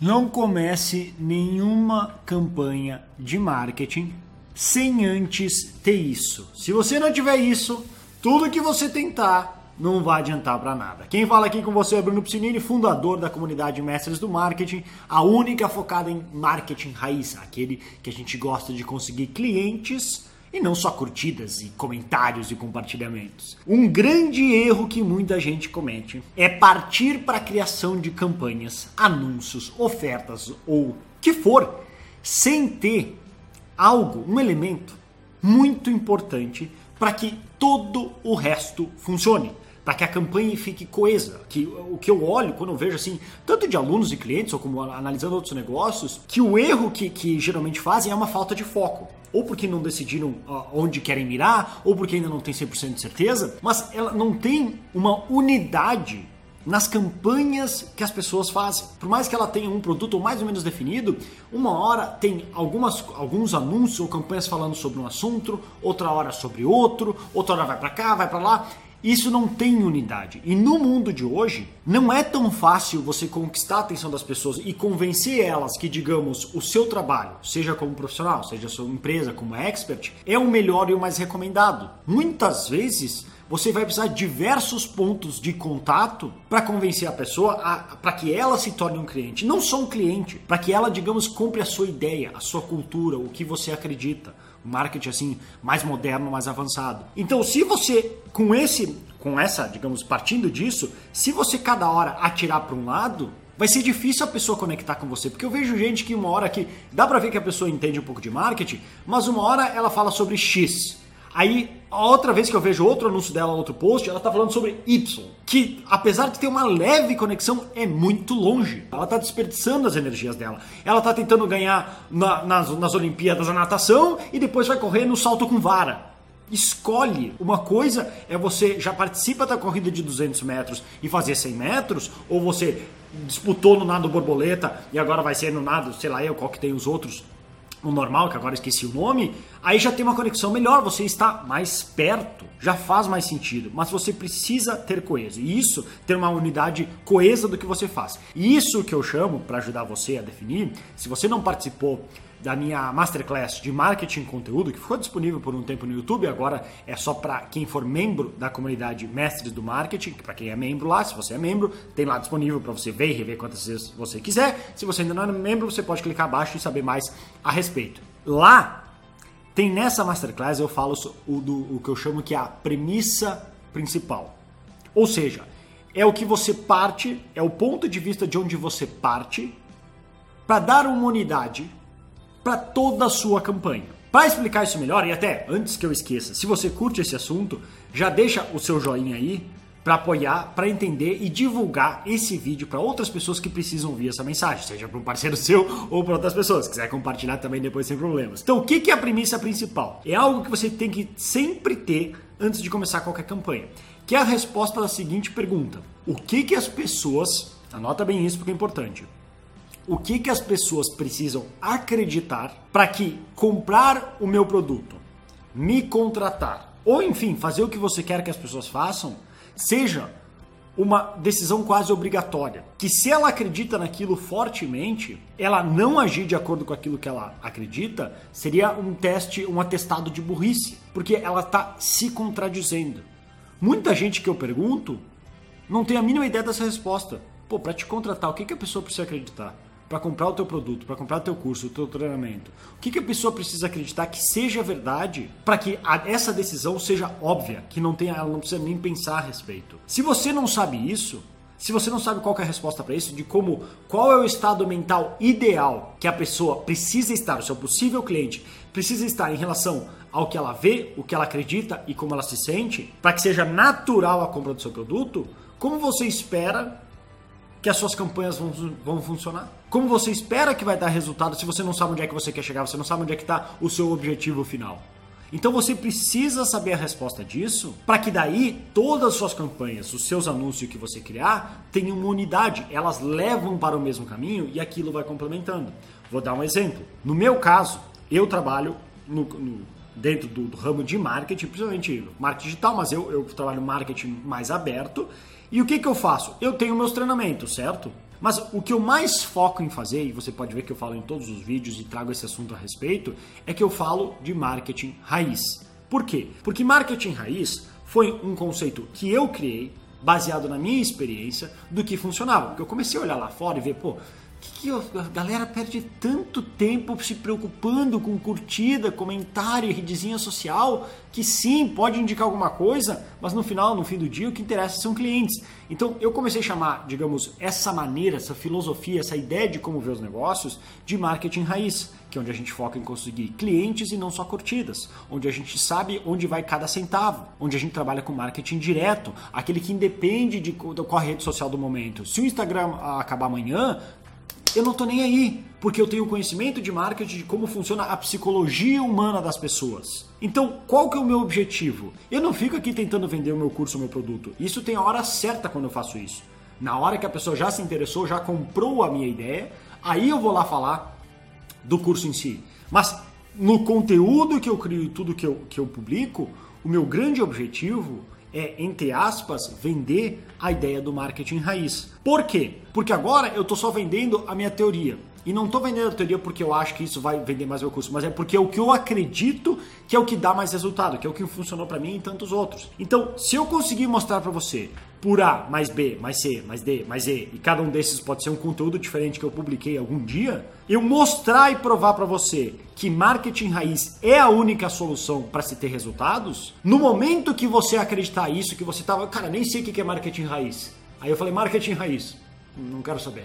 Não comece nenhuma campanha de marketing sem antes ter isso. Se você não tiver isso, tudo que você tentar não vai adiantar para nada. Quem fala aqui com você é Bruno Piscinini, fundador da comunidade Mestres do Marketing, a única focada em marketing raiz, aquele que a gente gosta de conseguir clientes e não só curtidas e comentários e compartilhamentos. Um grande erro que muita gente comete é partir para a criação de campanhas, anúncios, ofertas ou que for, sem ter algo, um elemento muito importante para que todo o resto funcione para que a campanha fique coesa. Que o que eu olho quando eu vejo assim, tanto de alunos e clientes, ou como analisando outros negócios, que o erro que, que geralmente fazem é uma falta de foco. Ou porque não decidiram onde querem mirar, ou porque ainda não tem 100% de certeza, mas ela não tem uma unidade nas campanhas que as pessoas fazem. Por mais que ela tenha um produto mais ou menos definido, uma hora tem algumas, alguns anúncios ou campanhas falando sobre um assunto, outra hora sobre outro, outra hora vai para cá, vai para lá. Isso não tem unidade. E no mundo de hoje, não é tão fácil você conquistar a atenção das pessoas e convencer elas que, digamos, o seu trabalho, seja como profissional, seja sua empresa como expert, é o melhor e o mais recomendado. Muitas vezes, você vai precisar de diversos pontos de contato para convencer a pessoa para que ela se torne um cliente, não só um cliente, para que ela, digamos, compre a sua ideia, a sua cultura, o que você acredita marketing assim mais moderno, mais avançado. Então, se você com esse, com essa, digamos, partindo disso, se você cada hora atirar para um lado, vai ser difícil a pessoa conectar com você, porque eu vejo gente que uma hora que dá para ver que a pessoa entende um pouco de marketing, mas uma hora ela fala sobre X. Aí, a outra vez que eu vejo outro anúncio dela, outro post, ela tá falando sobre Y, que apesar de ter uma leve conexão, é muito longe. Ela tá desperdiçando as energias dela. Ela tá tentando ganhar na, nas, nas Olimpíadas a natação e depois vai correr no salto com vara. Escolhe. Uma coisa é você já participa da corrida de 200 metros e fazer 100 metros, ou você disputou no nado borboleta e agora vai ser no nado, sei lá eu, qual que tem os outros o normal, que agora esqueci o nome, aí já tem uma conexão melhor, você está mais perto, já faz mais sentido, mas você precisa ter coeso. E isso ter uma unidade coesa do que você faz. E isso que eu chamo para ajudar você a definir, se você não participou da minha masterclass de marketing conteúdo, que ficou disponível por um tempo no YouTube, agora é só para quem for membro da comunidade Mestres do Marketing, para quem é membro lá, se você é membro, tem lá disponível para você ver e rever quantas vezes você quiser. Se você ainda não é membro, você pode clicar abaixo e saber mais a respeito. Lá tem nessa masterclass eu falo o, do, o que eu chamo que é a premissa principal. Ou seja, é o que você parte, é o ponto de vista de onde você parte para dar uma unidade para toda a sua campanha. Para explicar isso melhor, e até antes que eu esqueça, se você curte esse assunto, já deixa o seu joinha aí para apoiar, para entender e divulgar esse vídeo para outras pessoas que precisam ouvir essa mensagem, seja para um parceiro seu ou para outras pessoas. Se quiser compartilhar também depois sem problemas. Então, o que é a premissa principal? É algo que você tem que sempre ter antes de começar qualquer campanha, que é a resposta da seguinte pergunta: O que que as pessoas, anota bem isso porque é importante o que, que as pessoas precisam acreditar para que comprar o meu produto, me contratar, ou enfim, fazer o que você quer que as pessoas façam, seja uma decisão quase obrigatória. Que se ela acredita naquilo fortemente, ela não agir de acordo com aquilo que ela acredita, seria um teste, um atestado de burrice, porque ela está se contradizendo. Muita gente que eu pergunto não tem a mínima ideia dessa resposta. Pô, para te contratar, o que, que a pessoa precisa acreditar? Para comprar o teu produto, para comprar o teu curso, o teu treinamento? O que, que a pessoa precisa acreditar que seja verdade para que a, essa decisão seja óbvia, que não tenha, ela não precisa nem pensar a respeito? Se você não sabe isso, se você não sabe qual é a resposta para isso, de como qual é o estado mental ideal que a pessoa precisa estar, o seu possível cliente precisa estar em relação ao que ela vê, o que ela acredita e como ela se sente, para que seja natural a compra do seu produto, como você espera que as suas campanhas vão, vão funcionar? Como você espera que vai dar resultado se você não sabe onde é que você quer chegar, você não sabe onde é que está o seu objetivo final? Então você precisa saber a resposta disso para que daí todas as suas campanhas, os seus anúncios que você criar, tenham uma unidade, elas levam para o mesmo caminho e aquilo vai complementando. Vou dar um exemplo. No meu caso, eu trabalho no, no, dentro do, do, ramo de marketing, principalmente marketing digital, mas eu, eu trabalho marketing mais aberto e o que, que eu faço? Eu tenho meus treinamentos, certo? Mas o que eu mais foco em fazer, e você pode ver que eu falo em todos os vídeos e trago esse assunto a respeito, é que eu falo de marketing raiz. Por quê? Porque marketing raiz foi um conceito que eu criei, baseado na minha experiência, do que funcionava. Porque eu comecei a olhar lá fora e ver, pô, que, a galera perde tanto tempo se preocupando com curtida, comentário redezinha social, que sim, pode indicar alguma coisa, mas no final, no fim do dia, o que interessa são clientes. Então eu comecei a chamar, digamos, essa maneira, essa filosofia, essa ideia de como ver os negócios de marketing raiz, que é onde a gente foca em conseguir clientes e não só curtidas, onde a gente sabe onde vai cada centavo, onde a gente trabalha com marketing direto, aquele que independe de qual rede social do momento. Se o Instagram acabar amanhã, eu não estou nem aí, porque eu tenho conhecimento de marketing, de como funciona a psicologia humana das pessoas. Então, qual que é o meu objetivo? Eu não fico aqui tentando vender o meu curso, o meu produto. Isso tem a hora certa quando eu faço isso. Na hora que a pessoa já se interessou, já comprou a minha ideia, aí eu vou lá falar do curso em si. Mas no conteúdo que eu crio e tudo que eu, que eu publico, o meu grande objetivo é, entre aspas, vender a ideia do marketing raiz. Por quê? Porque agora eu estou só vendendo a minha teoria. E não estou vendendo a teoria porque eu acho que isso vai vender mais meu curso, mas é porque é o que eu acredito que é o que dá mais resultado, que é o que funcionou para mim e tantos outros. Então, se eu conseguir mostrar para você por A mais B mais C mais D mais E, e cada um desses pode ser um conteúdo diferente que eu publiquei algum dia, eu mostrar e provar para você que marketing raiz é a única solução para se ter resultados, no momento que você acreditar isso, que você tava, cara, nem sei o que é marketing raiz. Aí eu falei, marketing raiz. Não quero saber.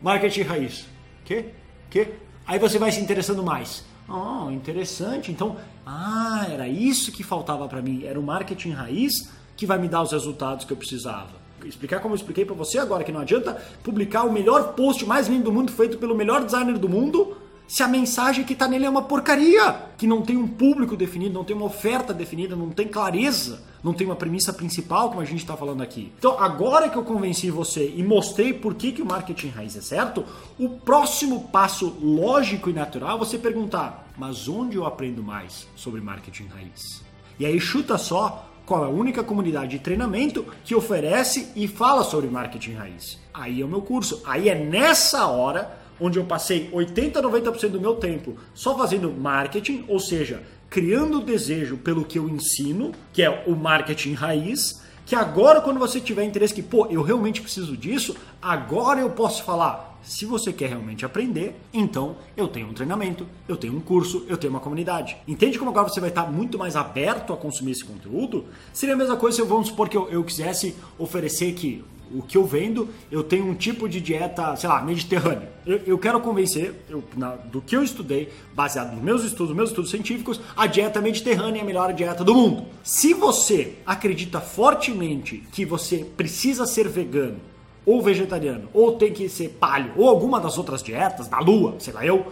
Marketing raiz. Que? Que? Aí você vai se interessando mais. Oh, interessante. Então, ah, era isso que faltava para mim. Era o marketing raiz que vai me dar os resultados que eu precisava. Explicar como eu expliquei para você agora, que não adianta publicar o melhor post mais lindo do mundo feito pelo melhor designer do mundo se a mensagem que está nele é uma porcaria, que não tem um público definido, não tem uma oferta definida, não tem clareza, não tem uma premissa principal, como a gente está falando aqui. Então, agora que eu convenci você e mostrei por que, que o marketing raiz é certo, o próximo passo lógico e natural é você perguntar: mas onde eu aprendo mais sobre marketing raiz? E aí chuta só qual é a única comunidade de treinamento que oferece e fala sobre marketing raiz. Aí é o meu curso. Aí é nessa hora onde eu passei 80, 90% do meu tempo só fazendo marketing, ou seja, criando desejo pelo que eu ensino, que é o marketing raiz, que agora quando você tiver interesse que, pô, eu realmente preciso disso, agora eu posso falar, se você quer realmente aprender, então eu tenho um treinamento, eu tenho um curso, eu tenho uma comunidade. Entende como agora você vai estar muito mais aberto a consumir esse conteúdo? Seria a mesma coisa se eu, vamos supor que eu, eu quisesse oferecer que o que eu vendo, eu tenho um tipo de dieta, sei lá, mediterrânea. Eu, eu quero convencer, eu, na, do que eu estudei, baseado nos meus estudos, meus estudos científicos, a dieta mediterrânea é a melhor dieta do mundo. Se você acredita fortemente que você precisa ser vegano, ou vegetariano, ou tem que ser paleo, ou alguma das outras dietas, da lua, sei lá eu,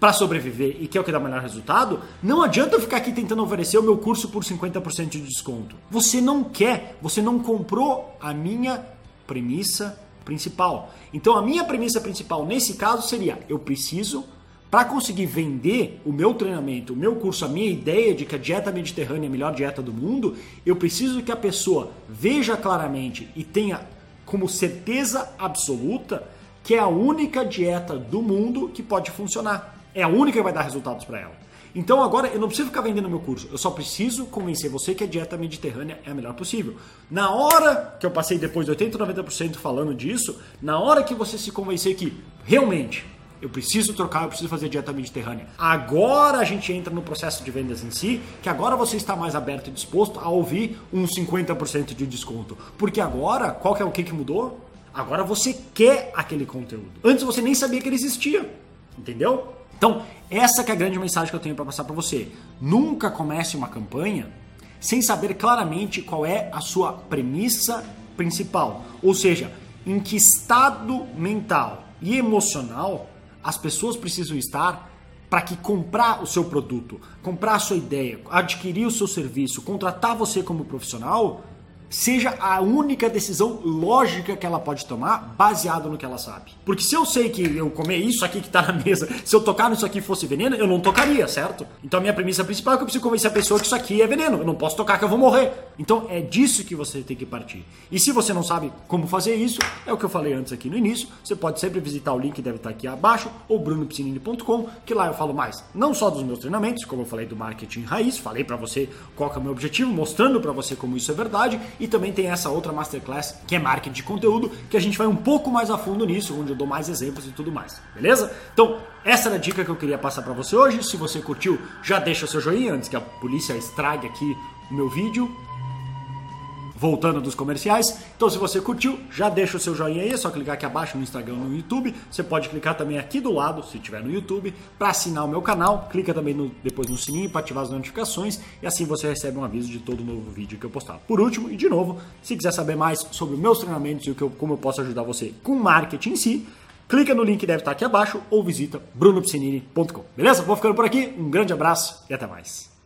para sobreviver e que é o que dá melhor resultado, não adianta eu ficar aqui tentando oferecer o meu curso por 50% de desconto. Você não quer, você não comprou a minha premissa principal. Então a minha premissa principal nesse caso seria: eu preciso para conseguir vender o meu treinamento, o meu curso, a minha ideia de que a dieta mediterrânea é a melhor dieta do mundo, eu preciso que a pessoa veja claramente e tenha como certeza absoluta que é a única dieta do mundo que pode funcionar. É a única que vai dar resultados para ela. Então agora eu não preciso ficar vendendo meu curso, eu só preciso convencer você que a dieta mediterrânea é a melhor possível. Na hora que eu passei depois de 80, 90% falando disso, na hora que você se convencer que realmente eu preciso trocar, eu preciso fazer dieta mediterrânea. Agora a gente entra no processo de vendas em si, que agora você está mais aberto e disposto a ouvir uns 50% de desconto. Porque agora, qual que é o que, que mudou? Agora você quer aquele conteúdo. Antes você nem sabia que ele existia. Entendeu? Então, essa é a grande mensagem que eu tenho para passar para você. Nunca comece uma campanha sem saber claramente qual é a sua premissa principal. Ou seja, em que estado mental e emocional as pessoas precisam estar para que comprar o seu produto, comprar a sua ideia, adquirir o seu serviço, contratar você como profissional, seja a única decisão lógica que ela pode tomar baseado no que ela sabe. Porque se eu sei que eu comer isso aqui que tá na mesa, se eu tocar nisso aqui fosse veneno, eu não tocaria, certo? Então a minha premissa principal é que eu preciso convencer a pessoa que isso aqui é veneno. Eu não posso tocar que eu vou morrer. Então é disso que você tem que partir. E se você não sabe como fazer isso, é o que eu falei antes aqui no início, você pode sempre visitar o link que deve estar aqui abaixo ou brunopsinini.com, que lá eu falo mais, não só dos meus treinamentos, como eu falei do marketing raiz, falei para você qual é o meu objetivo, mostrando para você como isso é verdade e também tem essa outra masterclass que é marketing de conteúdo, que a gente vai um pouco mais a fundo nisso, onde eu dou mais exemplos e tudo mais, beleza? Então, essa era a dica que eu queria passar para você hoje. Se você curtiu, já deixa o seu joinha antes que a polícia estrague aqui o meu vídeo voltando dos comerciais. Então, se você curtiu, já deixa o seu joinha aí, é só clicar aqui abaixo no Instagram no YouTube. Você pode clicar também aqui do lado, se estiver no YouTube, para assinar o meu canal. Clica também no, depois no sininho para ativar as notificações e assim você recebe um aviso de todo novo vídeo que eu postar. Por último, e de novo, se quiser saber mais sobre meus treinamentos e como eu posso ajudar você com marketing em si, clica no link que deve estar aqui abaixo ou visita brunopsinini.com. Beleza? Vou ficando por aqui, um grande abraço e até mais.